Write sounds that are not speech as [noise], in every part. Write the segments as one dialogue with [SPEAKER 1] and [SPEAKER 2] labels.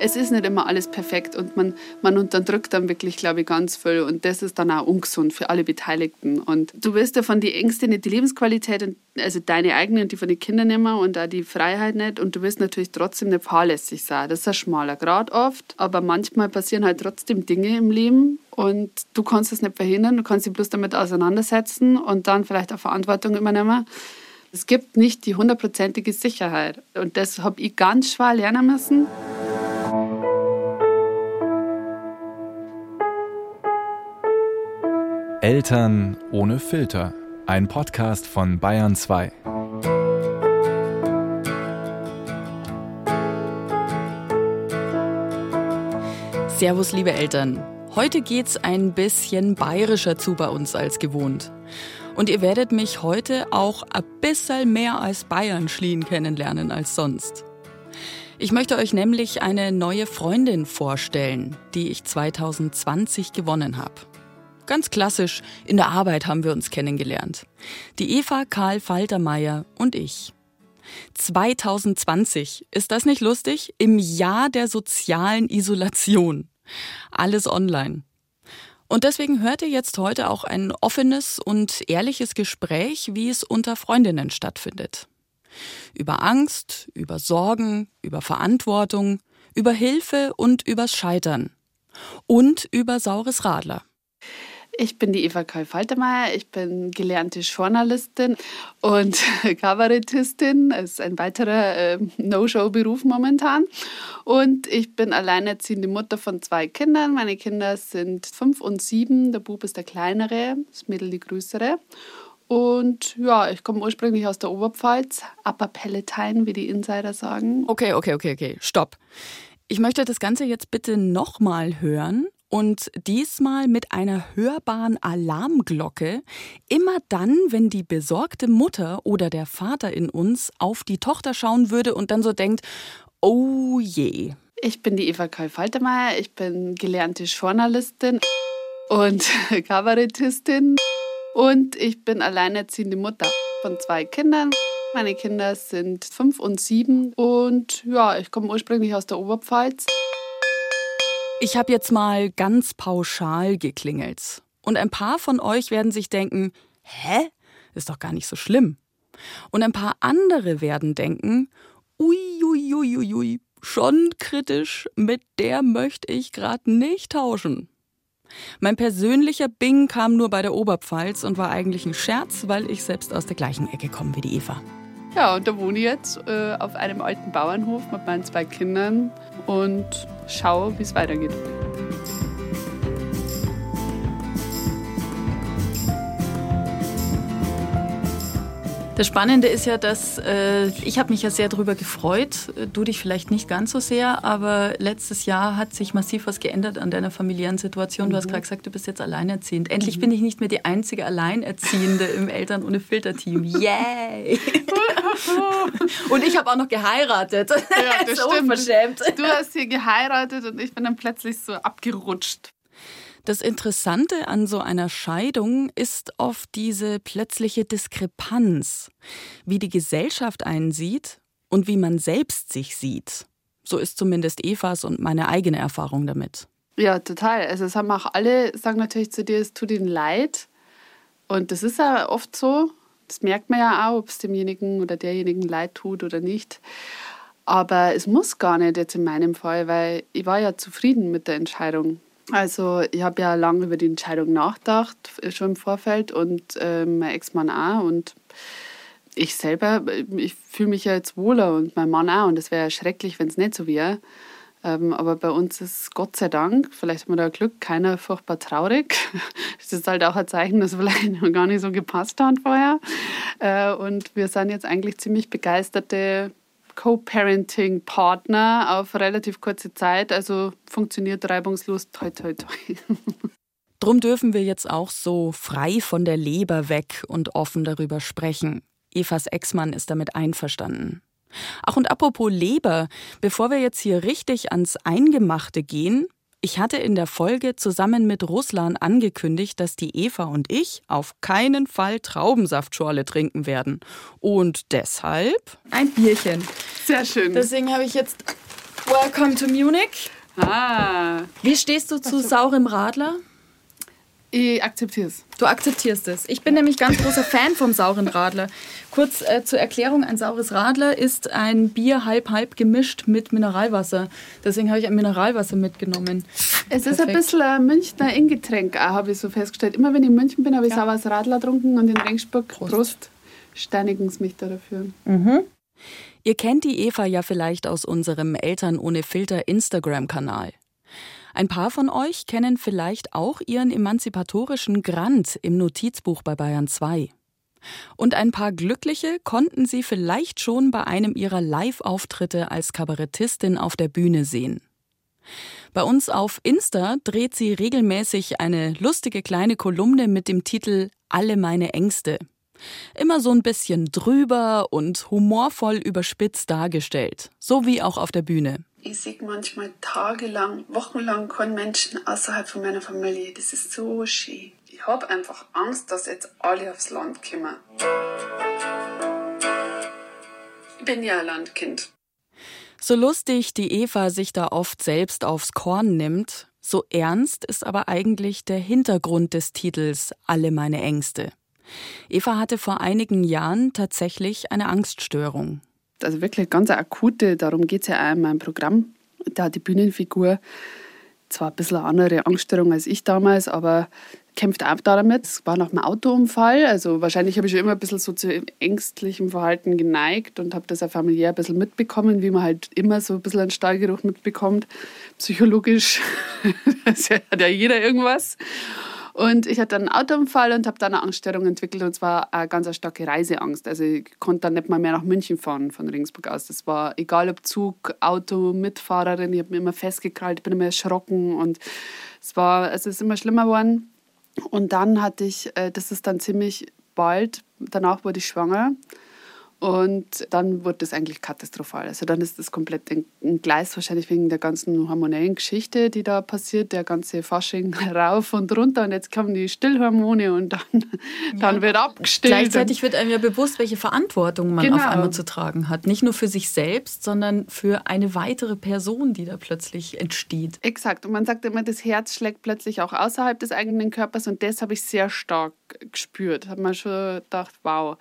[SPEAKER 1] es ist nicht immer alles perfekt und man, man unterdrückt dann wirklich, glaube ich, ganz viel und das ist dann auch ungesund für alle Beteiligten. Und du wirst ja von den Ängsten nicht die Lebensqualität, und, also deine eigene und die von den Kindern nicht mehr und auch die Freiheit nicht und du wirst natürlich trotzdem nicht fahrlässig sein. Das ist ein schmaler Grad oft, aber manchmal passieren halt trotzdem Dinge im Leben und du kannst es nicht verhindern, du kannst dich bloß damit auseinandersetzen und dann vielleicht auch Verantwortung übernehmen. Es gibt nicht die hundertprozentige Sicherheit und das habe ich ganz schwer lernen müssen.
[SPEAKER 2] Eltern ohne Filter. Ein Podcast von Bayern 2.
[SPEAKER 3] Servus, liebe Eltern. Heute geht's ein bisschen bayerischer zu bei uns als gewohnt. Und ihr werdet mich heute auch ein bisschen mehr als Bayern Schlien kennenlernen als sonst. Ich möchte euch nämlich eine neue Freundin vorstellen, die ich 2020 gewonnen habe. Ganz klassisch, in der Arbeit haben wir uns kennengelernt. Die Eva Karl Faltermeier und ich. 2020, ist das nicht lustig? Im Jahr der sozialen Isolation. Alles online. Und deswegen hört ihr jetzt heute auch ein offenes und ehrliches Gespräch, wie es unter Freundinnen stattfindet. Über Angst, über Sorgen, über Verantwortung, über Hilfe und übers Scheitern. Und über saures Radler.
[SPEAKER 1] Ich bin die Eva Karl Faltermeier. Ich bin gelernte Journalistin und [laughs] Kabarettistin. Das ist ein weiterer äh, No-Show-Beruf momentan. Und ich bin alleinerziehende Mutter von zwei Kindern. Meine Kinder sind fünf und sieben. Der Bub ist der kleinere, das Mädel die größere. Und ja, ich komme ursprünglich aus der Oberpfalz, Upper Palatine, wie die Insider sagen.
[SPEAKER 3] Okay, okay, okay, okay, stopp. Ich möchte das Ganze jetzt bitte nochmal hören und diesmal mit einer hörbaren Alarmglocke. Immer dann, wenn die besorgte Mutter oder der Vater in uns auf die Tochter schauen würde und dann so denkt, oh je.
[SPEAKER 1] Ich bin die Eva Karl Faltermeier, ich bin gelernte Journalistin und [laughs] Kabarettistin und ich bin alleinerziehende Mutter von zwei Kindern. Meine Kinder sind fünf und sieben und ja, ich komme ursprünglich aus der Oberpfalz.
[SPEAKER 3] Ich habe jetzt mal ganz pauschal geklingelt. Und ein paar von euch werden sich denken, hä? Ist doch gar nicht so schlimm. Und ein paar andere werden denken, uiuiuiui, ui, ui, schon kritisch, mit der möchte ich gerade nicht tauschen. Mein persönlicher Bing kam nur bei der Oberpfalz und war eigentlich ein Scherz, weil ich selbst aus der gleichen Ecke komme wie die Eva.
[SPEAKER 1] Ja, und da wohne ich jetzt äh, auf einem alten Bauernhof mit meinen zwei Kindern und schaue, wie es weitergeht.
[SPEAKER 3] Das Spannende ist ja, dass äh, ich habe mich ja sehr darüber gefreut, du dich vielleicht nicht ganz so sehr, aber letztes Jahr hat sich massiv was geändert an deiner familiären Situation. Mhm. Du hast mhm. gerade gesagt, du bist jetzt alleinerziehend. Endlich mhm. bin ich nicht mehr die einzige Alleinerziehende im Eltern ohne Filter-Team. Yay! [laughs] und ich habe auch noch geheiratet. Ja, das [laughs] so
[SPEAKER 1] stimmt. Unverschämt. Du hast hier geheiratet und ich bin dann plötzlich so abgerutscht.
[SPEAKER 3] Das Interessante an so einer Scheidung ist oft diese plötzliche Diskrepanz, wie die Gesellschaft einen sieht und wie man selbst sich sieht. So ist zumindest Evas und meine eigene Erfahrung damit.
[SPEAKER 1] Ja, total. Also es haben auch alle, sagen natürlich zu dir, es tut ihnen leid. Und das ist ja oft so. Das merkt man ja auch, ob es demjenigen oder derjenigen leid tut oder nicht. Aber es muss gar nicht jetzt in meinem Fall, weil ich war ja zufrieden mit der Entscheidung. Also ich habe ja lange über die Entscheidung nachgedacht, schon im Vorfeld und äh, mein Ex-Mann auch. Und ich selber, ich fühle mich ja jetzt wohler und mein Mann auch. Und es wäre ja schrecklich, wenn es nicht so wäre. Ähm, aber bei uns ist Gott sei Dank, vielleicht haben wir da Glück, keiner furchtbar traurig. [laughs] Das ist halt auch ein Zeichen, dass vielleicht noch gar nicht so gepasst hat vorher. Äh, und wir sind jetzt eigentlich ziemlich begeisterte Co-Parenting-Partner auf relativ kurze Zeit. Also funktioniert reibungslos. Toi, toi, toi.
[SPEAKER 3] Drum dürfen wir jetzt auch so frei von der Leber weg und offen darüber sprechen. Evas Ex-Mann ist damit einverstanden. Ach und apropos Leber, bevor wir jetzt hier richtig ans Eingemachte gehen, ich hatte in der Folge zusammen mit Ruslan angekündigt, dass die Eva und ich auf keinen Fall Traubensaftschorle trinken werden. Und deshalb
[SPEAKER 1] ein Bierchen. Sehr schön.
[SPEAKER 3] Deswegen habe ich jetzt Welcome to Munich.
[SPEAKER 1] Ah.
[SPEAKER 3] Wie stehst du zu saurem Radler?
[SPEAKER 1] Ich akzeptiere es.
[SPEAKER 3] Du akzeptierst es. Ich bin nämlich ganz großer Fan vom sauren Radler. Kurz äh, zur Erklärung: Ein saures Radler ist ein Bier halb-halb gemischt mit Mineralwasser. Deswegen habe ich ein Mineralwasser mitgenommen.
[SPEAKER 1] Es ist ein bisschen ein Münchner Ingetränk, habe ich so festgestellt. Immer wenn ich in München bin, habe ich ja. saures Radler getrunken und in Regensburg Prost. Prost steinigen sie mich da dafür.
[SPEAKER 3] Mhm. Ihr kennt die Eva ja vielleicht aus unserem Eltern ohne Filter Instagram-Kanal. Ein paar von euch kennen vielleicht auch ihren emanzipatorischen Grant im Notizbuch bei Bayern 2. Und ein paar Glückliche konnten sie vielleicht schon bei einem ihrer Live-Auftritte als Kabarettistin auf der Bühne sehen. Bei uns auf Insta dreht sie regelmäßig eine lustige kleine Kolumne mit dem Titel Alle meine Ängste. Immer so ein bisschen drüber und humorvoll überspitzt dargestellt, so wie auch auf der Bühne.
[SPEAKER 1] Ich sehe manchmal tagelang, wochenlang keinen Menschen außerhalb von meiner Familie. Das ist so schön. Ich habe einfach Angst, dass jetzt alle aufs Land kommen. Ich bin ja ein Landkind.
[SPEAKER 3] So lustig die Eva sich da oft selbst aufs Korn nimmt, so ernst ist aber eigentlich der Hintergrund des Titels Alle meine Ängste. Eva hatte vor einigen Jahren tatsächlich eine Angststörung.
[SPEAKER 1] Also wirklich ganz akute, darum geht es ja auch in meinem Programm. Da hat die Bühnenfigur zwar ein bisschen eine andere Angststörung als ich damals, aber kämpft auch damit. Es war nach einem Autounfall. Also wahrscheinlich habe ich schon immer ein bisschen so zu ängstlichem Verhalten geneigt und habe das auch familiär ein bisschen mitbekommen, wie man halt immer so ein bisschen einen Stallgeruch mitbekommt. Psychologisch [laughs] hat ja jeder irgendwas. Und ich hatte einen Autounfall und habe dann eine Angststörung entwickelt und zwar eine ganz starke Reiseangst. Also ich konnte dann nicht mal mehr nach München fahren von Regensburg aus. Das war egal ob Zug, Auto, Mitfahrerin, ich habe mich immer festgekrallt, bin immer erschrocken und es war, also es ist immer schlimmer geworden. Und dann hatte ich, äh, das ist dann ziemlich bald, danach wurde ich schwanger und dann wurde es eigentlich katastrophal. Also dann ist das komplett ein Gleis, wahrscheinlich wegen der ganzen hormonellen Geschichte, die da passiert, der ganze Fasching [laughs] rauf und runter. Und jetzt kommen die Stillhormone und dann, dann ja. wird abgestillt.
[SPEAKER 3] Gleichzeitig wird einem ja bewusst, welche Verantwortung man genau. auf einmal zu tragen hat. Nicht nur für sich selbst, sondern für eine weitere Person, die da plötzlich entsteht.
[SPEAKER 1] Exakt. Und man sagt immer, das Herz schlägt plötzlich auch außerhalb des eigenen Körpers. Und das habe ich sehr stark gespürt. Hat man schon gedacht, wow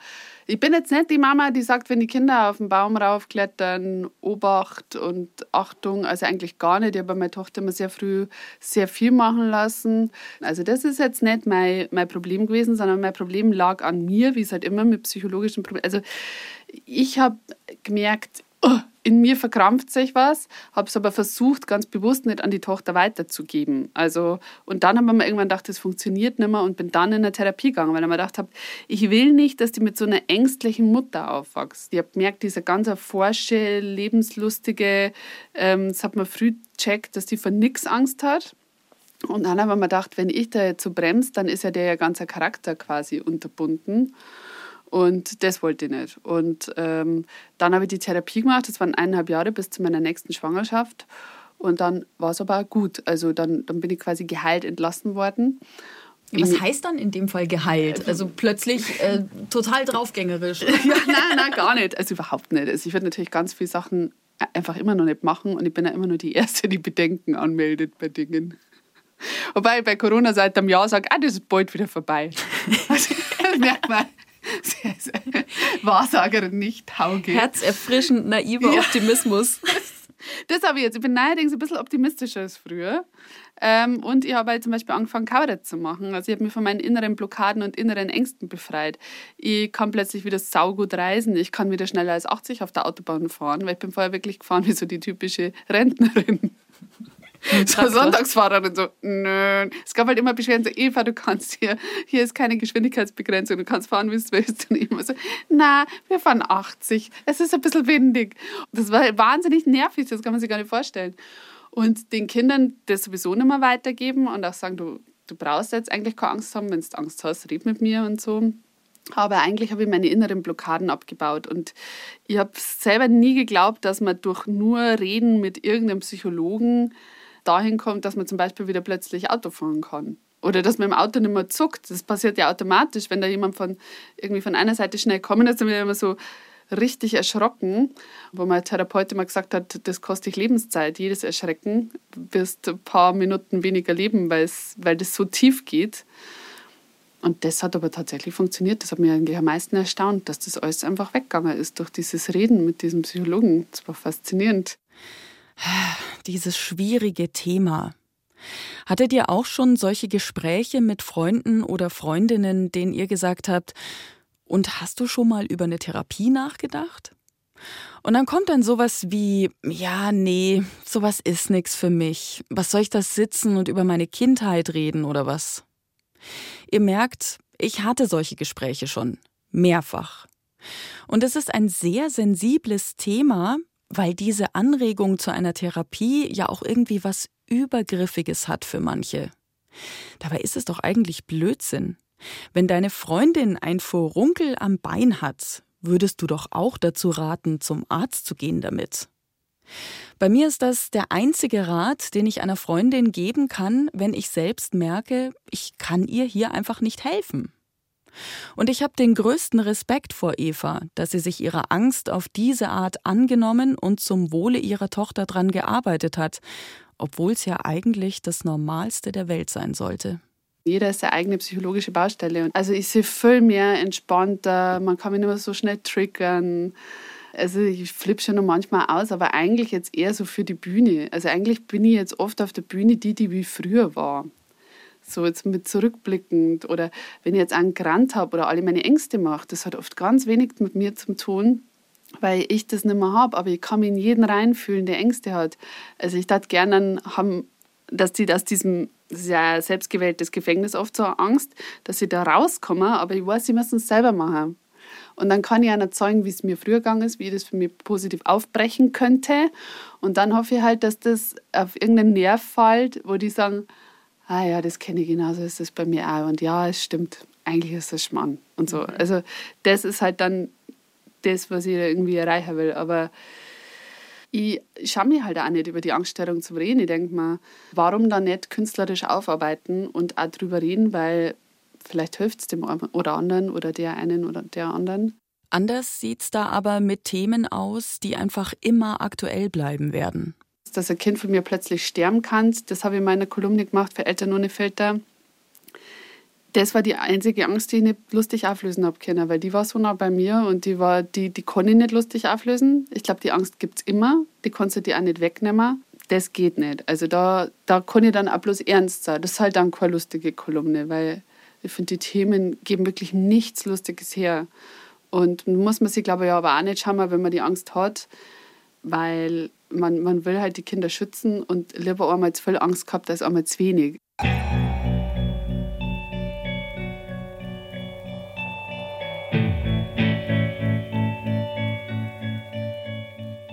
[SPEAKER 1] ich bin jetzt nicht die Mama, die sagt, wenn die Kinder auf den Baum raufklettern, Obacht und Achtung. Also eigentlich gar nicht. Ich habe meine Tochter immer sehr früh sehr viel machen lassen. Also das ist jetzt nicht mein, mein Problem gewesen, sondern mein Problem lag an mir, wie es halt immer mit psychologischen Problemen. Also ich habe gemerkt, oh, in mir verkrampft sich was, habe es aber versucht, ganz bewusst nicht an die Tochter weiterzugeben. Also, und dann haben wir mir irgendwann gedacht, das funktioniert nicht mehr und bin dann in eine Therapie gegangen, weil ich mir gedacht habe, ich will nicht, dass die mit so einer ängstlichen Mutter aufwächst. Ich habe gemerkt, diese ganz forsche, lebenslustige, ähm, das hat man früh gecheckt, dass die vor nichts Angst hat. Und dann haben wir mir gedacht, wenn ich da jetzt so bremse, dann ist ja der ganze Charakter quasi unterbunden. Und das wollte ich nicht. Und ähm, dann habe ich die Therapie gemacht. Das waren eineinhalb Jahre bis zu meiner nächsten Schwangerschaft. Und dann war es aber gut. Also dann, dann bin ich quasi geheilt entlassen worden.
[SPEAKER 3] Was heißt dann in dem Fall geheilt? Also plötzlich äh, total draufgängerisch? [laughs] ja,
[SPEAKER 1] nein, nein, gar nicht. Also überhaupt nicht. Also ich werde natürlich ganz viele Sachen einfach immer noch nicht machen und ich bin ja immer nur die Erste, die Bedenken anmeldet bei Dingen. Wobei ich bei Corona seit einem Jahr sage, ah, das ist bald wieder vorbei. [laughs] Also, das [laughs] merkt man. [laughs] Wahrsagerin nicht Hauge.
[SPEAKER 3] Herzerfrischend naiver [laughs] ja. Optimismus.
[SPEAKER 1] Das habe ich jetzt. Ich bin neuerdings ein bisschen optimistischer als früher. Ähm, und ich habe halt zum Beispiel angefangen, Kabarett zu machen. Also ich habe mich von meinen inneren Blockaden und inneren Ängsten befreit. Ich kann plötzlich wieder saugut reisen. Ich kann wieder schneller als 80 auf der Autobahn fahren, weil ich bin vorher wirklich gefahren wie so die typische Rentnerin. So Sonntagsfahrerin so, nö. Es gab halt immer Beschwerden, so, Eva, du kannst hier, hier ist keine Geschwindigkeitsbegrenzung, du kannst fahren, wie du willst. Und ich immer so, na, wir fahren 80, es ist ein bisschen windig. Das war wahnsinnig nervig, das kann man sich gar nicht vorstellen. Und den Kindern das sowieso nicht mehr weitergeben und auch sagen, du, du brauchst jetzt eigentlich keine Angst haben, wenn du Angst hast, red mit mir und so. Aber eigentlich habe ich meine inneren Blockaden abgebaut. Und ich habe selber nie geglaubt, dass man durch nur Reden mit irgendeinem Psychologen dahin kommt, dass man zum Beispiel wieder plötzlich Auto fahren kann. Oder dass man im Auto nicht mehr zuckt. Das passiert ja automatisch, wenn da jemand von, irgendwie von einer Seite schnell kommen ist, dann wird immer so richtig erschrocken, wo mein Therapeut immer gesagt hat, das kostet Lebenszeit, jedes Erschrecken, wirst ein paar Minuten weniger leben, weil das so tief geht. Und das hat aber tatsächlich funktioniert. Das hat mich eigentlich am meisten erstaunt, dass das alles einfach weggegangen ist durch dieses Reden mit diesem Psychologen. Das war faszinierend.
[SPEAKER 3] Dieses schwierige Thema. Hattet ihr auch schon solche Gespräche mit Freunden oder Freundinnen, denen ihr gesagt habt, und hast du schon mal über eine Therapie nachgedacht? Und dann kommt dann sowas wie, ja, nee, sowas ist nichts für mich. Was soll ich da sitzen und über meine Kindheit reden oder was? Ihr merkt, ich hatte solche Gespräche schon. Mehrfach. Und es ist ein sehr sensibles Thema, weil diese Anregung zu einer Therapie ja auch irgendwie was Übergriffiges hat für manche. Dabei ist es doch eigentlich Blödsinn. Wenn deine Freundin ein Furunkel am Bein hat, würdest du doch auch dazu raten, zum Arzt zu gehen damit. Bei mir ist das der einzige Rat, den ich einer Freundin geben kann, wenn ich selbst merke, ich kann ihr hier einfach nicht helfen. Und ich habe den größten Respekt vor Eva, dass sie sich ihrer Angst auf diese Art angenommen und zum Wohle ihrer Tochter dran gearbeitet hat, obwohl es ja eigentlich das Normalste der Welt sein sollte.
[SPEAKER 1] Jeder ist seine eigene psychologische Baustelle. Also ich sehe viel mehr entspannter, man kann mich nicht mehr so schnell triggern. Also ich flippe schon noch manchmal aus, aber eigentlich jetzt eher so für die Bühne. Also eigentlich bin ich jetzt oft auf der Bühne die, die wie früher war. So jetzt mit zurückblickend oder wenn ich jetzt einen Grant habe oder alle meine Ängste mache, das hat oft ganz wenig mit mir zu tun, weil ich das nicht mehr habe, aber ich kann mich in jeden reinfühlen, der Ängste hat. Also ich dachte gerne haben, dass die aus diesem ein selbstgewähltes Gefängnis oft so Angst, dass sie da rauskommen, aber ich weiß, sie müssen es selber machen. Und dann kann ich auch zeigen, wie es mir früher gegangen ist, wie ich das für mich positiv aufbrechen könnte. Und dann hoffe ich halt, dass das auf irgendeinen Nerv fällt, wo die sagen, ah ja, das kenne ich genauso, ist das bei mir auch. Und ja, es stimmt, eigentlich ist das Schmarrn. Und so. Mhm. Also das ist halt dann das, was ich irgendwie erreichen will. Aber ich schaue mir halt auch nicht über die Angststörung zu reden. Ich denke mir, warum da nicht künstlerisch aufarbeiten und auch drüber reden, weil vielleicht hilft es dem oder anderen oder der einen oder der anderen.
[SPEAKER 3] Anders sieht es da aber mit Themen aus, die einfach immer aktuell bleiben werden.
[SPEAKER 1] Dass ein Kind von mir plötzlich sterben kann, das habe ich in meiner Kolumne gemacht für Eltern ohne Filter das war die einzige Angst, die ich nicht lustig auflösen habe können, weil die war so nah bei mir und die war, die, die konnte ich nicht lustig auflösen. Ich glaube, die Angst gibt es immer, die kannst du dir auch nicht wegnehmen. Das geht nicht. Also da, da kann ich dann auch bloß ernst sein. Das ist halt dann keine lustige Kolumne, weil ich finde, die Themen geben wirklich nichts Lustiges her. Und muss man sich, glaube ich, aber auch nicht schauen, wenn man die Angst hat, weil man, man will halt die Kinder schützen und lieber einmal zu viel Angst gehabt als einmal zu wenig.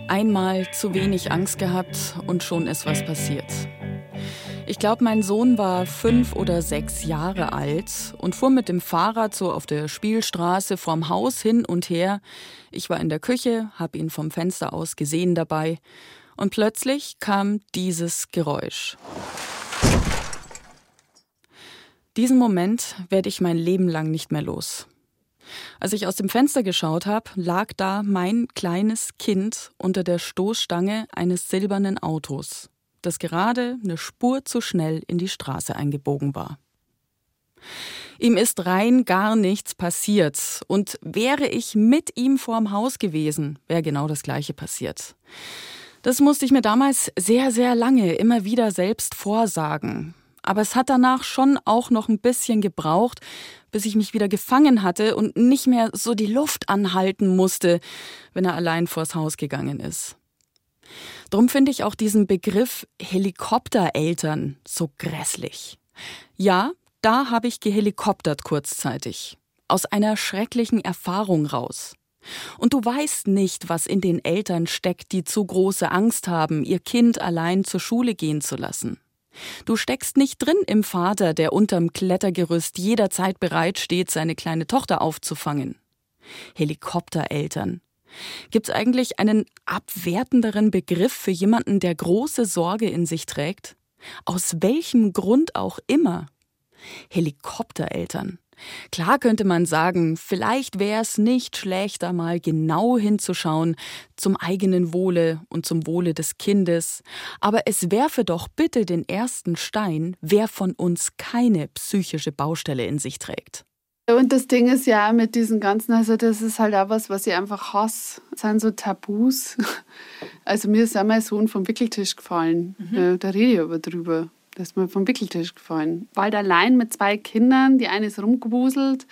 [SPEAKER 3] Einmal zu wenig Angst gehabt und schon ist was passiert. Ich glaube, mein Sohn war fünf oder sechs Jahre alt und fuhr mit dem Fahrrad so auf der Spielstraße vorm Haus hin und her. Ich war in der Küche, habe ihn vom Fenster aus gesehen dabei und plötzlich kam dieses Geräusch. Diesen Moment werde ich mein Leben lang nicht mehr los. Als ich aus dem Fenster geschaut habe, lag da mein kleines Kind unter der Stoßstange eines silbernen Autos, das gerade eine Spur zu schnell in die Straße eingebogen war. Ihm ist rein gar nichts passiert, und wäre ich mit ihm vorm Haus gewesen, wäre genau das gleiche passiert. Das musste ich mir damals sehr, sehr lange immer wieder selbst vorsagen. Aber es hat danach schon auch noch ein bisschen gebraucht, bis ich mich wieder gefangen hatte und nicht mehr so die Luft anhalten musste, wenn er allein vors Haus gegangen ist. Drum finde ich auch diesen Begriff Helikoptereltern so grässlich. Ja, da habe ich gehelikoptert kurzzeitig. Aus einer schrecklichen Erfahrung raus. Und du weißt nicht, was in den Eltern steckt, die zu große Angst haben, ihr Kind allein zur Schule gehen zu lassen. Du steckst nicht drin im Vater, der unterm Klettergerüst jederzeit bereit steht, seine kleine Tochter aufzufangen. Helikoptereltern. Gibt's eigentlich einen abwertenderen Begriff für jemanden, der große Sorge in sich trägt? Aus welchem Grund auch immer. Helikoptereltern. Klar könnte man sagen, vielleicht wäre es nicht schlecht, da mal genau hinzuschauen zum eigenen Wohle und zum Wohle des Kindes. Aber es werfe doch bitte den ersten Stein, wer von uns keine psychische Baustelle in sich trägt.
[SPEAKER 1] Und das Ding ist ja mit diesen ganzen, also das ist halt auch was, was ich einfach hasse, das sind so Tabus. [laughs] Also mir ist auch mein Sohn vom Wickeltisch gefallen. Mhm. Da rede ich aber drüber. Der ist mir vom Wickeltisch gefallen. Bald allein mit zwei Kindern, die eine ist rumgewuselt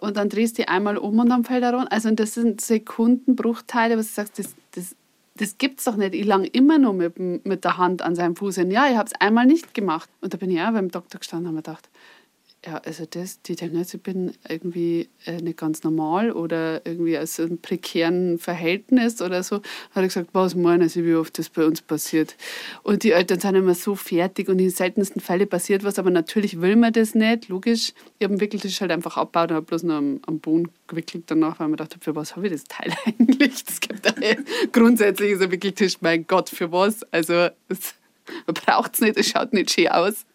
[SPEAKER 1] und dann drehst du die einmal um und dann fällt er runter. Also das sind Sekundenbruchteile, was du sagst, das, das, das es doch nicht. Ich lang immer nur mit, mit der Hand an seinem Fuß hin. Ja, ich habe es einmal nicht gemacht. Und da bin ich auch beim Doktor gestanden und habe gedacht, ja, also das, die jetzt, ich bin irgendwie äh, nicht ganz normal oder irgendwie aus einem prekären Verhältnis oder so. Hat er gesagt, was meinen Sie, wie oft das bei uns passiert? Und die Eltern sind immer so fertig und in seltensten Fällen passiert was, aber natürlich will man das nicht, logisch. Ich habe den Wickeltisch halt einfach abgebaut und habe bloß noch am, am Boden gewickelt danach, weil mir dachte, für was habe ich das Teil [laughs] eigentlich? Das gibt grundsätzlich ist ein Wickeltisch, mein Gott, für was? Also, es, [laughs] man braucht es nicht, es schaut nicht schön aus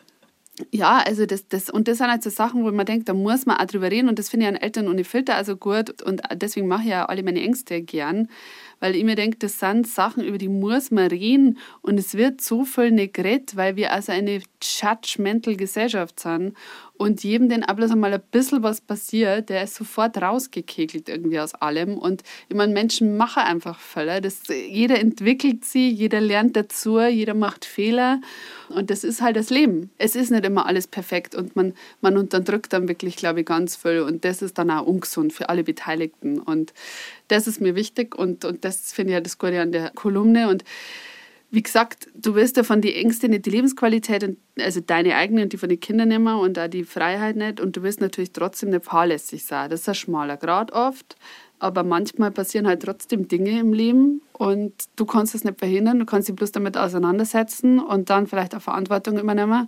[SPEAKER 1] ja, also das, das, und das sind halt so Sachen, wo man denkt, da muss man auch drüber reden und das finde ich an Eltern ohne Filter also gut und deswegen mache ich ja alle meine Ängste gern, weil ich mir denke, das sind Sachen, über die muss man reden und es wird so viel nicht geredet, weil wir also eine judgmental Gesellschaft sind und jedem, den bloß einmal ein bisschen was passiert, der ist sofort rausgekegelt irgendwie aus allem. Und ich meine, Menschen machen einfach Fälle. Das, jeder entwickelt sie, jeder lernt dazu, jeder macht Fehler. Und das ist halt das Leben. Es ist nicht immer alles perfekt und man, man unterdrückt dann wirklich, glaube ich, ganz viel. Und das ist dann auch ungesund für alle Beteiligten. Und das ist mir wichtig und, und das finde ich ja das Gute an der Kolumne. Und wie gesagt, du willst ja von den Ängsten nicht die Lebensqualität, und, also deine eigene und die von den Kindern nehmen und auch die Freiheit nicht. Und du willst natürlich trotzdem nicht fahrlässig sein. Das ist ein schmaler Grad oft. Aber manchmal passieren halt trotzdem Dinge im Leben und du kannst es nicht verhindern. Du kannst dich bloß damit auseinandersetzen und dann vielleicht auch Verantwortung übernehmen.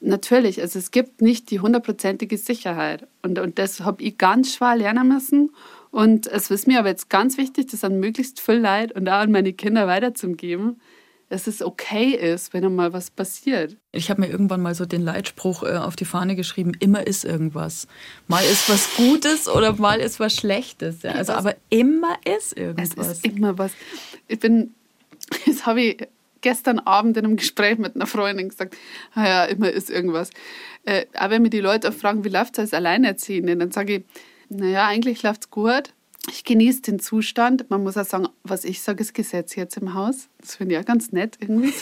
[SPEAKER 1] Natürlich, also es gibt nicht die hundertprozentige Sicherheit. Und, und das habe ich ganz schwer lernen müssen. Und es ist mir aber jetzt ganz wichtig, das an möglichst viel Leid und auch an meine Kinder weiterzugeben, dass es okay ist, wenn mal was passiert.
[SPEAKER 3] Ich habe mir irgendwann mal so den Leitspruch äh, auf die Fahne geschrieben, immer ist irgendwas. Mal ist was Gutes oder mal ist was Schlechtes. Ja. Also, aber immer ist irgendwas.
[SPEAKER 1] Es ist immer was. Ich bin, [laughs] das habe ich gestern Abend in einem Gespräch mit einer Freundin gesagt, ah immer ist irgendwas. Äh, aber wenn mir die Leute auch fragen, wie läuft es als Alleinerziehende, dann sage ich, naja, eigentlich läuft es gut. Ich genieße den Zustand. Man muss auch sagen, was ich sage, ist Gesetz jetzt im Haus. Das finde ich auch ganz nett irgendwie.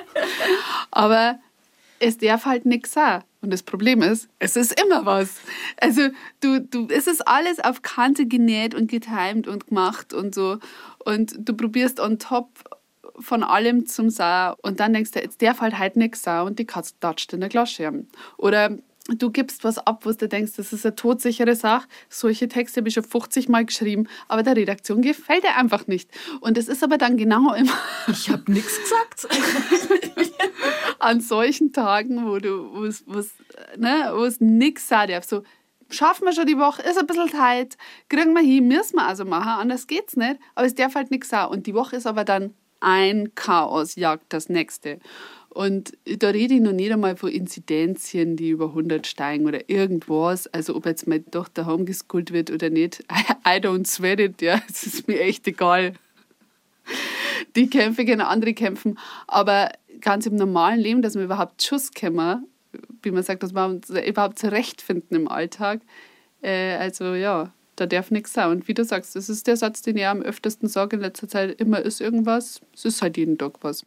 [SPEAKER 1] [laughs] Aber es darf halt nichts sein. Und das Problem ist, es ist immer was. Also du, du, es ist alles auf Kante genäht und getimt und gemacht und so. Und du probierst on top von allem zum Sau und dann denkst du, jetzt darf halt halt nichts sein und die Katze datscht in der Glasschirm. Oder du gibst was ab, wo du denkst, das ist eine todsichere Sache. Solche Texte habe ich schon 50 Mal geschrieben, aber der Redaktion gefällt er einfach nicht. Und es ist aber dann genau immer.
[SPEAKER 3] Ich habe nichts gesagt. [laughs]
[SPEAKER 1] An solchen Tagen, wo du, wo es, wo es, ne, wo es nichts sagen darf. So, schaffen wir schon die Woche, ist ein bisschen tight, kriegen wir hin, müssen wir also machen, anders geht's nicht. Aber es darf halt nichts sagen. Und die Woche ist aber dann ein Chaos, jagt das nächste. Und da rede ich noch nicht einmal von Inzidenzien, die über 100 steigen oder irgendwas. Also ob jetzt meine Tochter homegeschoolt wird oder nicht, [laughs] I don't sweat it, ja, es ist mir echt egal. Die Kämpfe gegen andere kämpfen. Aber ganz im normalen Leben, dass wir überhaupt Schuss kommen, wie man sagt, dass wir uns überhaupt zurechtfinden im Alltag. Äh, also ja, da darf nichts sein. Und wie du sagst, das ist der Satz, den ich am öftesten sage in letzter Zeit, immer ist irgendwas, es ist halt jeden Tag was.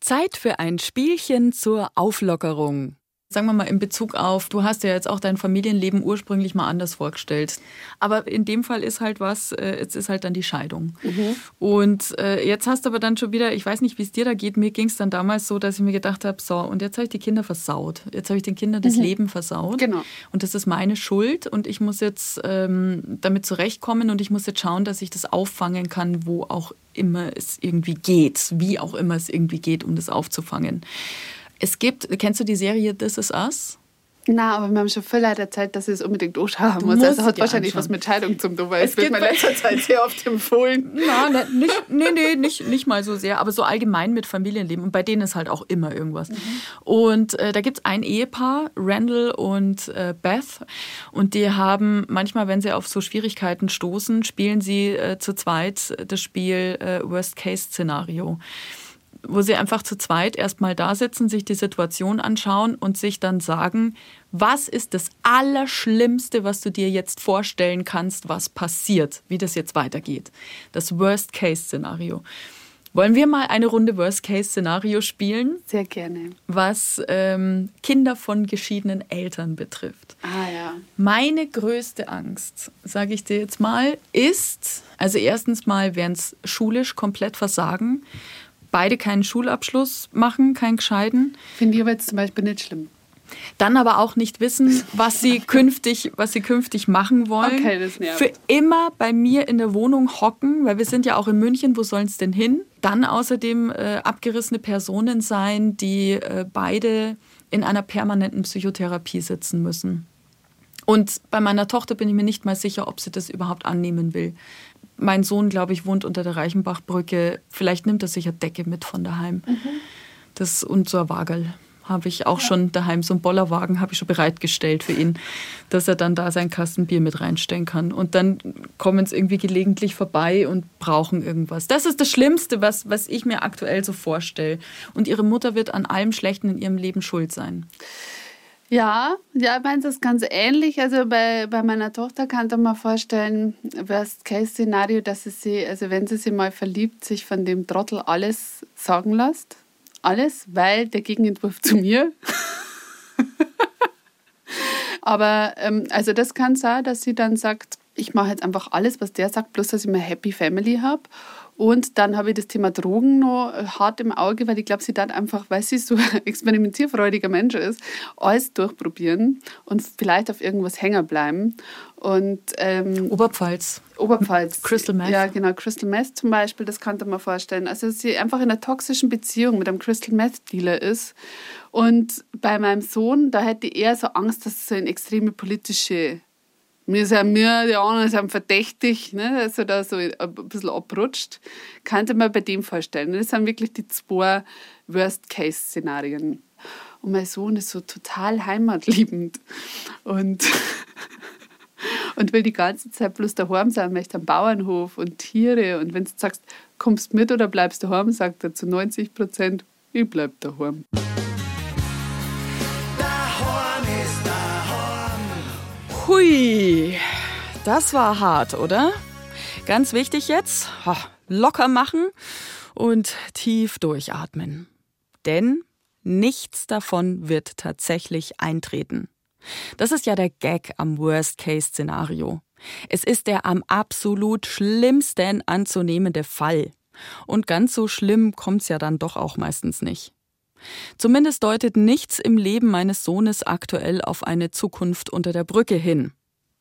[SPEAKER 3] Zeit für ein Spielchen zur Auflockerung. Sagen wir mal in Bezug auf, du hast ja jetzt auch dein Familienleben ursprünglich mal anders vorgestellt. Aber in dem Fall ist halt was, äh, jetzt ist halt dann die Scheidung. Mhm. Und äh, jetzt hast du aber dann schon wieder, ich weiß nicht, wie es dir da geht, mir ging es dann damals so, dass ich mir gedacht habe, so, und jetzt habe ich die Kinder versaut. Jetzt habe ich den Kindern das mhm. Leben versaut.
[SPEAKER 1] Genau.
[SPEAKER 3] Und das ist meine Schuld und ich muss jetzt ähm, damit zurechtkommen und ich muss jetzt schauen, dass ich das auffangen kann, wo auch immer es irgendwie geht, wie auch immer es irgendwie geht, um das aufzufangen. Es gibt, kennst du die Serie This Is Us?
[SPEAKER 1] Na, aber wir haben schon viel Leute erzählt, dass ich es unbedingt anschauen muss. Also hat wahrscheinlich anschauen. was mit Scheidung zum tun, weil es wird mir in letzter [laughs] Zeit sehr oft empfohlen.
[SPEAKER 3] Na, ne, nicht, nee, nee, nicht, nicht mal so sehr, aber so allgemein mit Familienleben. Und bei denen ist halt auch immer irgendwas. Mhm. Und äh, da gibt es ein Ehepaar, Randall und äh, Beth. Und die haben manchmal, wenn sie auf so Schwierigkeiten stoßen, spielen sie äh, zu zweit das Spiel äh, Worst-Case-Szenario wo sie einfach zu zweit erstmal da sitzen, sich die Situation anschauen und sich dann sagen, was ist das Allerschlimmste, was du dir jetzt vorstellen kannst, was passiert, wie das jetzt weitergeht. Das Worst-Case-Szenario. Wollen wir mal eine Runde Worst-Case-Szenario spielen?
[SPEAKER 1] Sehr gerne.
[SPEAKER 3] Was ähm, Kinder von geschiedenen Eltern betrifft.
[SPEAKER 1] Ah ja.
[SPEAKER 3] Meine größte Angst, sage ich dir jetzt mal, ist, also erstens mal werden es schulisch komplett versagen beide keinen Schulabschluss machen, keinen gescheiden.
[SPEAKER 1] Finde ich aber jetzt zum Beispiel nicht schlimm.
[SPEAKER 3] Dann aber auch nicht wissen, was sie [laughs] künftig, was sie künftig machen wollen.
[SPEAKER 1] Okay, das nervt.
[SPEAKER 3] Für immer bei mir in der Wohnung hocken, weil wir sind ja auch in München, wo sollen es denn hin? Dann außerdem äh, abgerissene Personen sein, die äh, beide in einer permanenten Psychotherapie sitzen müssen. Und bei meiner Tochter bin ich mir nicht mal sicher, ob sie das überhaupt annehmen will mein Sohn, glaube ich, wohnt unter der Reichenbachbrücke. Vielleicht nimmt er sich eine Decke mit von daheim. Mhm. Das, und so ein Wagel habe ich auch ja. schon daheim. So einen Bollerwagen habe ich schon bereitgestellt für ihn, dass er dann da sein Kastenbier mit reinstellen kann. Und dann kommen sie irgendwie gelegentlich vorbei und brauchen irgendwas. Das ist das Schlimmste, was, was ich mir aktuell so vorstelle. Und ihre Mutter wird an allem Schlechten in ihrem Leben schuld sein.
[SPEAKER 1] Ja, ja, meins ist ganz ähnlich. Also bei, bei meiner Tochter kann man vorstellen, Worst-Case-Szenario, dass sie sie, also wenn sie sich mal verliebt, sich von dem Trottel alles sagen lässt. Alles, weil der Gegenentwurf zu mir. [laughs] Aber ähm, also das kann sein, dass sie dann sagt, ich mache jetzt einfach alles, was der sagt, bloß dass ich eine Happy Family habe. Und dann habe ich das Thema Drogen noch hart im Auge, weil ich glaube, sie dann einfach, weil sie so ein [laughs] experimentierfreudiger Mensch ist, alles durchprobieren und vielleicht auf irgendwas hängen bleiben. Und, ähm,
[SPEAKER 3] Oberpfalz.
[SPEAKER 1] Oberpfalz. [laughs]
[SPEAKER 3] Crystal Meth.
[SPEAKER 1] Ja, genau. Crystal Meth zum Beispiel, das kann man vorstellen. Also, dass sie einfach in einer toxischen Beziehung mit einem Crystal Meth Dealer ist. Und bei meinem Sohn, da hätte ich eher so Angst, dass es so in extreme politische wir sind wir, die anderen sind verdächtig, ne, dass er da so ein bisschen abrutscht. Könnte man bei dem vorstellen. Das sind wirklich die zwei Worst-Case-Szenarien. Und mein Sohn ist so total heimatliebend und, [laughs] und will die ganze Zeit bloß daheim sein, möchte am Bauernhof und Tiere. Und wenn du sagst, kommst mit oder bleibst du daheim, sagt er zu 90 Prozent, ich bleib daheim.
[SPEAKER 3] Hui, das war hart, oder? Ganz wichtig jetzt, locker machen und tief durchatmen. Denn nichts davon wird tatsächlich eintreten. Das ist ja der Gag am Worst-Case-Szenario. Es ist der am absolut schlimmsten anzunehmende Fall. Und ganz so schlimm kommt's ja dann doch auch meistens nicht. Zumindest deutet nichts im Leben meines Sohnes aktuell auf eine Zukunft unter der Brücke hin.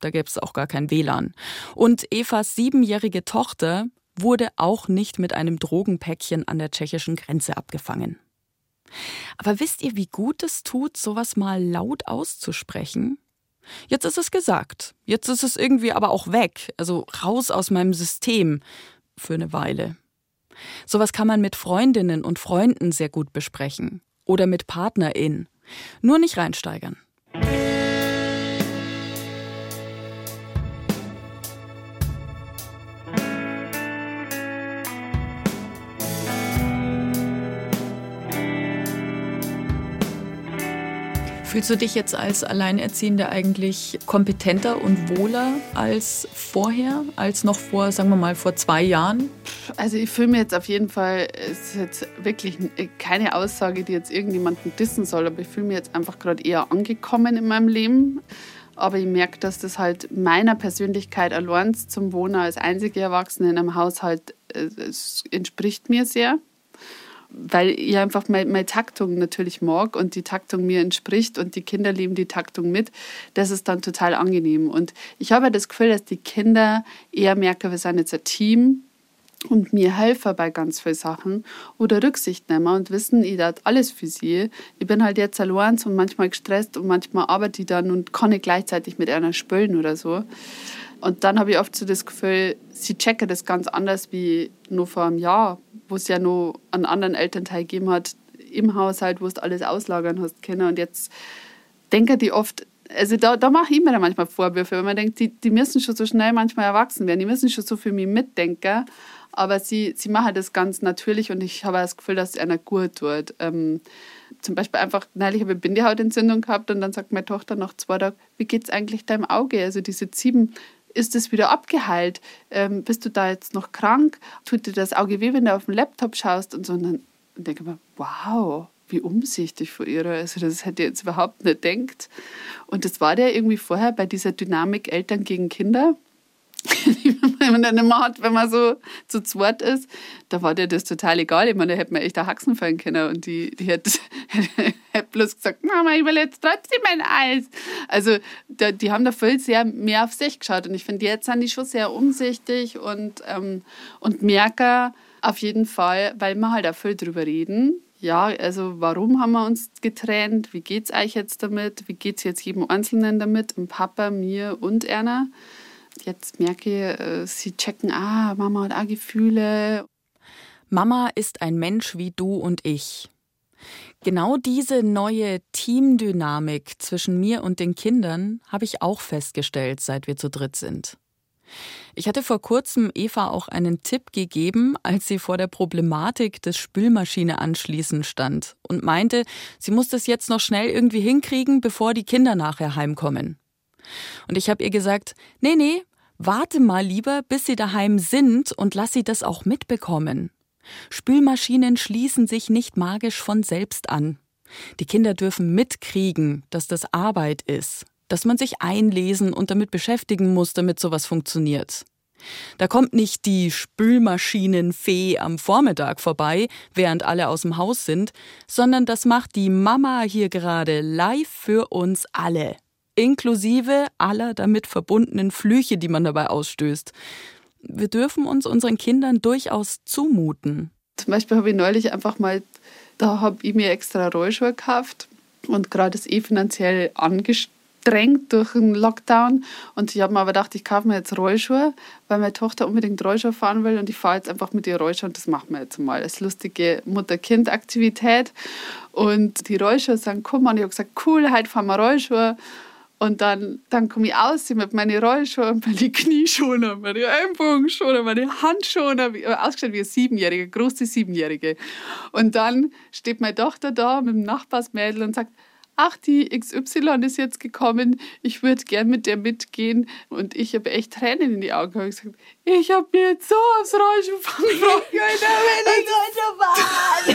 [SPEAKER 3] Da gäbe es auch gar kein WLAN. Und Evas siebenjährige Tochter wurde auch nicht mit einem Drogenpäckchen an der tschechischen Grenze abgefangen. Aber wisst ihr, wie gut es tut, sowas mal laut auszusprechen? Jetzt ist es gesagt. Jetzt ist es irgendwie aber auch weg. Also raus aus meinem System. Für eine Weile. Sowas kann man mit Freundinnen und Freunden sehr gut besprechen. Oder mit PartnerInnen. Nur nicht reinsteigern. Fühlst du dich jetzt als Alleinerziehende eigentlich kompetenter und wohler als vorher, als noch vor, sagen wir mal, vor zwei Jahren?
[SPEAKER 1] Also ich fühle mich jetzt auf jeden Fall, es ist jetzt wirklich keine Aussage, die jetzt irgendjemanden dissen soll, aber ich fühle mich jetzt einfach gerade eher angekommen in meinem Leben. Aber ich merke, dass das halt meiner Persönlichkeit allein zum Wohnen als einzige Erwachsene in einem Haushalt, äh, entspricht mir sehr weil ich einfach meine, meine Taktung natürlich mag und die Taktung mir entspricht und die Kinder leben die Taktung mit, das ist dann total angenehm. Und ich habe das Gefühl, dass die Kinder eher merken, wir sind jetzt ein Team und mir helfen bei ganz vielen Sachen oder Rücksicht nehmen und wissen, ich das alles für sie. Ich bin halt jetzt allein und manchmal gestresst und manchmal arbeite ich dann und kann nicht gleichzeitig mit einer spülen oder so. Und dann habe ich oft so das Gefühl, sie checken das ganz anders wie nur vor einem Jahr, wo es ja nur einen anderen Elternteil gegeben hat im Haushalt, wo du alles auslagern hast können. Und jetzt denken die oft, also da, da mache ich mir dann manchmal Vorwürfe, weil man denkt, die, die müssen schon so schnell manchmal erwachsen werden, die müssen schon so für mich mitdenken. Aber sie, sie machen das ganz natürlich und ich habe das Gefühl, dass es einer gut tut. Ähm, zum Beispiel einfach, neulich habe ich Bindehautentzündung gehabt und dann sagt meine Tochter nach zwei Tagen, wie geht es eigentlich deinem Auge? Also diese sieben ist es wieder abgeheilt? Ähm, bist du da jetzt noch krank? Tut dir das Auge weh, wenn du auf den Laptop schaust? Und so. Und dann denke ich mir, wow, wie umsichtig von ihr. Also das hätte ich jetzt überhaupt nicht gedacht. Und das war der irgendwie vorher bei dieser Dynamik Eltern gegen Kinder. [laughs] wenn man dann immer hat, wenn man so zu zweit ist, da war dir das total egal. Ich meine, da hätte man echt ein Haxen fallen können und die, die hätte, [laughs] hätte bloß gesagt, Mama, ich will jetzt trotzdem mein Eis. Also da, die haben da voll sehr mehr auf sich geschaut und ich finde, jetzt sind die schon sehr umsichtig und, ähm, und merken auf jeden Fall, weil wir halt auch viel drüber reden, ja, also warum haben wir uns getrennt? Wie geht es euch jetzt damit? Wie geht es jetzt jedem Einzelnen damit? Im Papa, mir und Erna jetzt merke äh, sie checken, ah, Mama hat auch Gefühle.
[SPEAKER 3] Mama ist ein Mensch wie du und ich. Genau diese neue Teamdynamik zwischen mir und den Kindern habe ich auch festgestellt, seit wir zu dritt sind. Ich hatte vor kurzem Eva auch einen Tipp gegeben, als sie vor der Problematik des Spülmaschine anschließen stand und meinte, sie muss das jetzt noch schnell irgendwie hinkriegen, bevor die Kinder nachher heimkommen. Und ich habe ihr gesagt, nee, nee, warte mal lieber, bis sie daheim sind und lass sie das auch mitbekommen. Spülmaschinen schließen sich nicht magisch von selbst an. Die Kinder dürfen mitkriegen, dass das Arbeit ist, dass man sich einlesen und damit beschäftigen muss, damit sowas funktioniert. Da kommt nicht die Spülmaschinenfee am Vormittag vorbei, während alle aus dem Haus sind, sondern das macht die Mama hier gerade live für uns alle inklusive aller damit verbundenen Flüche, die man dabei ausstößt. Wir dürfen uns unseren Kindern durchaus zumuten.
[SPEAKER 1] Zum Beispiel habe ich neulich einfach mal, da habe ich mir extra Rollschuhe gekauft und gerade ist eh finanziell angestrengt durch den Lockdown. Und ich habe mir aber gedacht, ich kaufe mir jetzt Rollschuhe, weil meine Tochter unbedingt Rollschuhe fahren will und ich fahre jetzt einfach mit ihr Rollschuhe und das machen wir jetzt mal als lustige Mutter-Kind-Aktivität. Und die Rollschuhe sagen, komm, und ich habe gesagt, cool, heute fahren wir Rollschuhe. Und dann, dann komme ich aus mit meinen Rollschuhen, [laughs] meine Knieschoner, meine Ellbogenschoner, meine Handschoner, äh, ausgestellt wie eine Siebenjährige, große Siebenjährige. Und dann steht meine Tochter da mit dem Nachbarsmädel und sagt, ach, die XY ist jetzt gekommen, ich würde gern mit der mitgehen. Und ich habe echt Tränen in die Augen und gesagt, ich habe mir jetzt so aufs Rollschuh [laughs] gefreut. [laughs] Ich will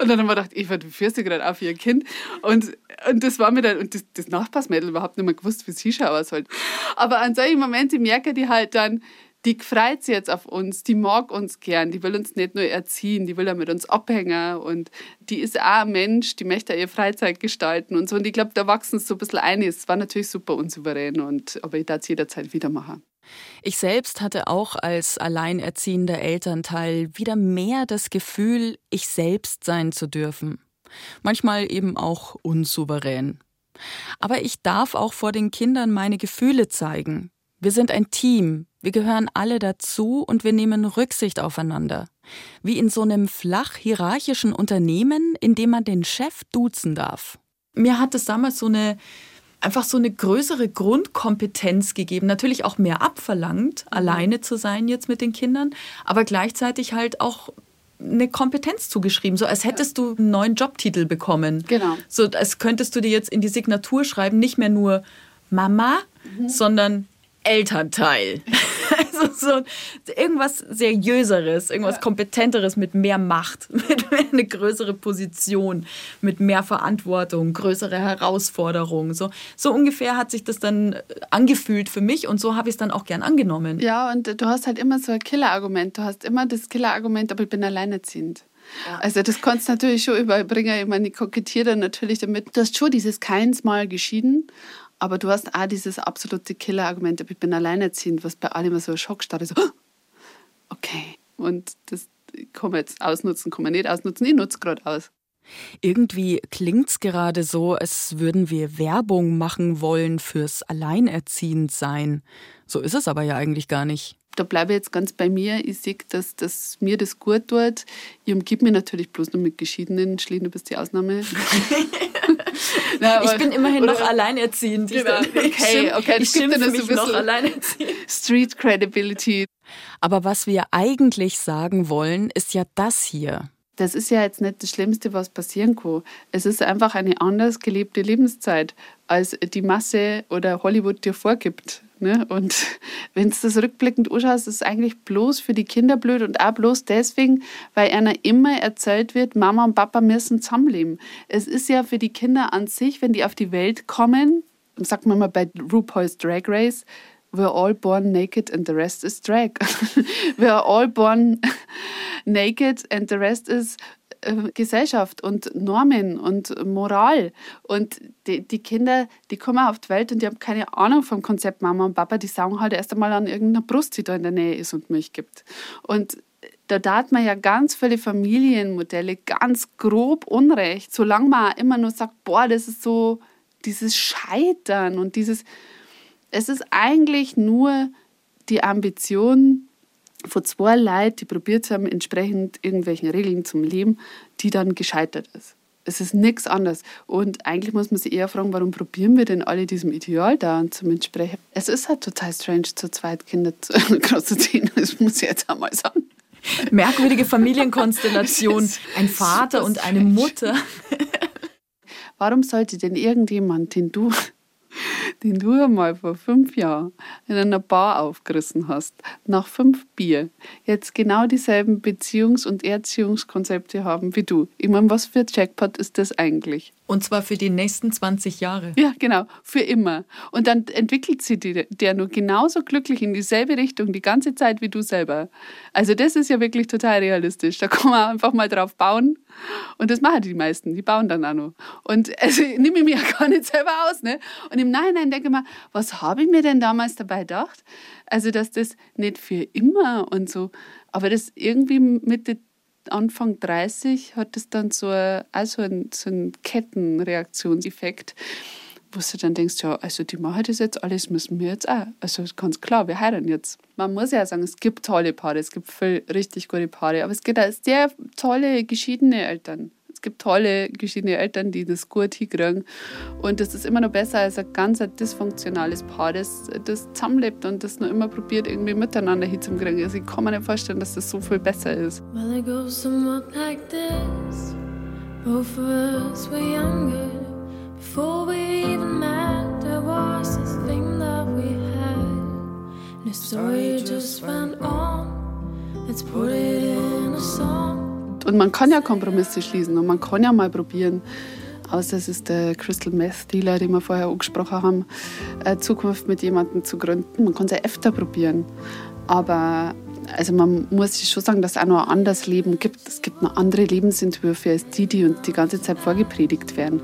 [SPEAKER 1] und dann haben wir gedacht, Eva, du führst dich gerade auf ihr Kind. Und, und das war mir dann, und das, das Nachbarsmädel überhaupt nicht mehr gewusst, wie sie schauen soll. Aber an solchen Momenten merke die halt dann, die freut sich jetzt auf uns, die mag uns gern, die will uns nicht nur erziehen, die will auch mit uns abhängen und die ist auch ein Mensch, die möchte ihre Freizeit gestalten und so. Und ich glaube, da wachsen sie so ein bisschen ein. Es war natürlich super unsouverän, und, aber ich darf es jederzeit wieder machen.
[SPEAKER 3] Ich selbst hatte auch als alleinerziehender Elternteil wieder mehr das Gefühl, ich selbst sein zu dürfen. Manchmal eben auch unsouverän. Aber ich darf auch vor den Kindern meine Gefühle zeigen. Wir sind ein Team, wir gehören alle dazu und wir nehmen Rücksicht aufeinander. Wie in so einem flach hierarchischen Unternehmen, in dem man den Chef duzen darf. Mir hat es damals so eine einfach so eine größere Grundkompetenz gegeben, natürlich auch mehr abverlangt, mhm. alleine zu sein jetzt mit den Kindern, aber gleichzeitig halt auch eine Kompetenz zugeschrieben, so als hättest du einen neuen Jobtitel bekommen.
[SPEAKER 1] Genau.
[SPEAKER 3] So als könntest du dir jetzt in die Signatur schreiben, nicht mehr nur Mama, mhm. sondern Elternteil. [laughs] also [laughs] so irgendwas seriöseres, irgendwas ja. kompetenteres mit mehr Macht, [laughs] mit eine größere Position, mit mehr Verantwortung, größere Herausforderungen. So, so ungefähr hat sich das dann äh, angefühlt für mich und so habe ich es dann auch gern angenommen.
[SPEAKER 1] Ja, und du hast halt immer so ein Killerargument. Du hast immer das Killerargument, aber ich bin alleinerziehend. Ja. Also das kannst du natürlich schon überbringen. Ich meine, ich kokettiere natürlich damit. Du hast schon dieses keins Mal geschieden, aber du hast auch dieses absolute Killer-Argument, ich bin alleinerziehend, was bei allen immer so ein Schockstarre so. okay. Und das kann man jetzt ausnutzen, kann man nicht ausnutzen. Ich nutze gerade aus.
[SPEAKER 3] Irgendwie klingt's gerade so, als würden wir Werbung machen wollen fürs Alleinerziehendsein. So ist es aber ja eigentlich gar nicht.
[SPEAKER 1] Da bleibe ich jetzt ganz bei mir. Ich sehe, dass, dass mir das gut tut. Ich umgib mich natürlich bloß nur mit Geschiedenen. Schlieben, du bist die Ausnahme. [laughs]
[SPEAKER 3] Na, aber, ich bin immerhin noch alleinerziehend.
[SPEAKER 1] Genau. Okay, okay,
[SPEAKER 3] ich schimpfe mich noch alleinerziehend.
[SPEAKER 1] Street Credibility.
[SPEAKER 3] Aber was wir eigentlich sagen wollen, ist ja das hier.
[SPEAKER 1] Das ist ja jetzt nicht das Schlimmste, was passieren kann. Es ist einfach eine anders gelebte Lebenszeit, als die Masse oder Hollywood dir vorgibt. Ne? Und [laughs] wenn du das rückblickend anschaust, ist es eigentlich bloß für die Kinder blöd und auch bloß deswegen, weil einer immer erzählt wird, Mama und Papa müssen zusammenleben. Es ist ja für die Kinder an sich, wenn die auf die Welt kommen, sagt man mal bei RuPaul's Drag Race, we're all born naked and the rest is drag. [laughs] we're all born [laughs] naked and the rest is Gesellschaft und Normen und Moral. Und die, die, Kinder, die kommen auf die Welt und die haben keine Ahnung vom Konzept Mama und Papa. Die sagen halt erst einmal an irgendeiner Brust, die da in der Nähe ist und Milch gibt. Und da hat man ja ganz viele Familienmodelle ganz grob unrecht, solange man immer nur sagt, boah, das ist so dieses Scheitern und dieses, es ist eigentlich nur die Ambition, von zwei Leuten, die probiert haben, entsprechend irgendwelchen Regeln zum Leben, die dann gescheitert ist. Es ist nichts anderes. Und eigentlich muss man sich eher fragen, warum probieren wir denn alle diesem Ideal da und zum Entsprechen? Es ist halt total strange, zu zweit Kinder [laughs] großzuziehen, das muss ich jetzt einmal sagen.
[SPEAKER 3] Merkwürdige Familienkonstellation. [laughs] Ein Vater und eine Mutter.
[SPEAKER 1] Warum sollte denn irgendjemand, den du den du einmal vor fünf Jahren in einer Bar aufgerissen hast, nach fünf Bier, jetzt genau dieselben Beziehungs- und Erziehungskonzepte haben wie du. Ich meine, was für Jackpot ist das eigentlich?
[SPEAKER 3] Und zwar für die nächsten 20 Jahre.
[SPEAKER 1] Ja, genau, für immer. Und dann entwickelt sie der nur genauso glücklich in dieselbe Richtung die ganze Zeit wie du selber. Also das ist ja wirklich total realistisch. Da kann man einfach mal drauf bauen. Und das machen die meisten, die bauen dann auch noch. Und also nehme ich mir ja gar nicht selber aus. Ne? Und im Nachhinein denke ich mir, was habe ich mir denn damals dabei gedacht? Also, dass das nicht für immer und so, aber das irgendwie mit den Anfang 30 hat es dann so, also ein, so einen Kettenreaktionseffekt, wo du dann denkst, ja, also die machen das jetzt alles, müssen wir jetzt auch. Also ganz klar, wir heiraten jetzt. Man muss ja sagen, es gibt tolle Paare, es gibt viel richtig gute Paare, aber es gibt auch sehr tolle geschiedene Eltern. Es gibt tolle geschiedene Eltern, die das gut hinkriegen. Und das ist immer noch besser als ein ganz dysfunktionales Paar, das, das zusammenlebt und das nur immer probiert, irgendwie miteinander hinzukriegen. Also ich kann mir nicht vorstellen, dass das so viel besser ist. Well, it goes somewhat like this. Both of us were younger. Before we even met, there was this thing that we had. And the story just went on. Let's put it in a song. Und man kann ja Kompromisse schließen und man kann ja mal probieren. Außer es ist der Crystal Meth Dealer, den wir vorher angesprochen haben, eine Zukunft mit jemandem zu gründen. Man kann es ja öfter probieren. Aber also man muss sich schon sagen, dass es auch noch ein anderes Leben gibt. Es gibt noch andere Lebensentwürfe als die, die uns die ganze Zeit vorgepredigt werden.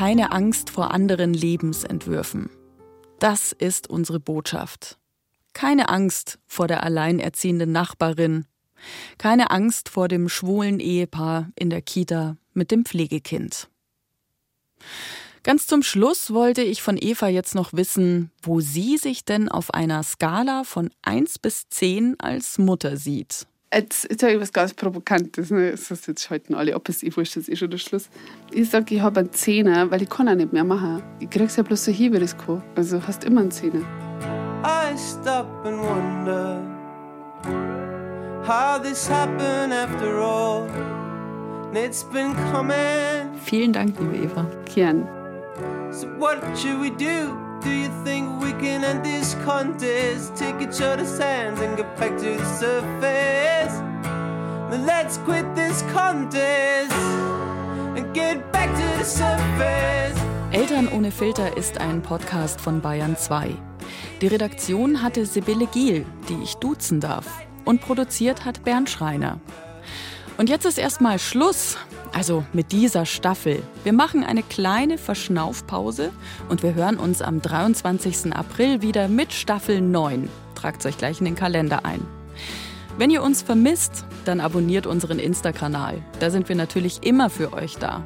[SPEAKER 3] Keine Angst vor anderen Lebensentwürfen. Das ist unsere Botschaft. Keine Angst vor der alleinerziehenden Nachbarin. Keine Angst vor dem schwulen Ehepaar in der Kita mit dem Pflegekind. Ganz zum Schluss wollte ich von Eva jetzt noch wissen, wo sie sich denn auf einer Skala von 1 bis 10 als Mutter sieht.
[SPEAKER 1] Jetzt, jetzt habe ich was ganz Provokantes. Ne? Das jetzt schalten alle ab, ist eh wurscht, das ist eh schon der Schluss. Ich sage, ich habe einen Zehner, weil ich kann auch nicht mehr machen. Ich kriege es ja bloß so hin, wie das kann. Also hast immer einen Zehner. I stop and wonder how this happened after all. It's been coming.
[SPEAKER 3] Vielen Dank, liebe Eva.
[SPEAKER 1] Gern.
[SPEAKER 3] So what should we do? Do you think we can end this contest? Take each other's hands and get back to the surface. Then let's quit this contest and get back to the surface. Eltern ohne Filter ist ein Podcast von Bayern 2. Die Redaktion hatte Sibylle Giel, die ich duzen darf. Und produziert hat Bernd Schreiner. Und jetzt ist erstmal Schluss. Also mit dieser Staffel. Wir machen eine kleine Verschnaufpause und wir hören uns am 23. April wieder mit Staffel 9. Tragt euch gleich in den Kalender ein. Wenn ihr uns vermisst, dann abonniert unseren Insta-Kanal. Da sind wir natürlich immer für euch da.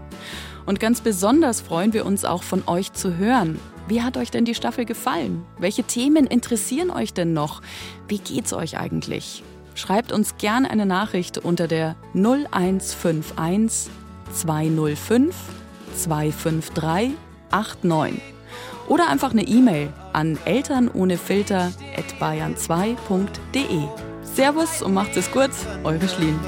[SPEAKER 3] Und ganz besonders freuen wir uns auch von euch zu hören. Wie hat euch denn die Staffel gefallen? Welche Themen interessieren euch denn noch? Wie geht's euch eigentlich? Schreibt uns gern eine Nachricht unter der 0151 205 253 89 oder einfach eine E-Mail an elternohnefilter@bayern2.de. Servus und macht es gut, eure Schlien.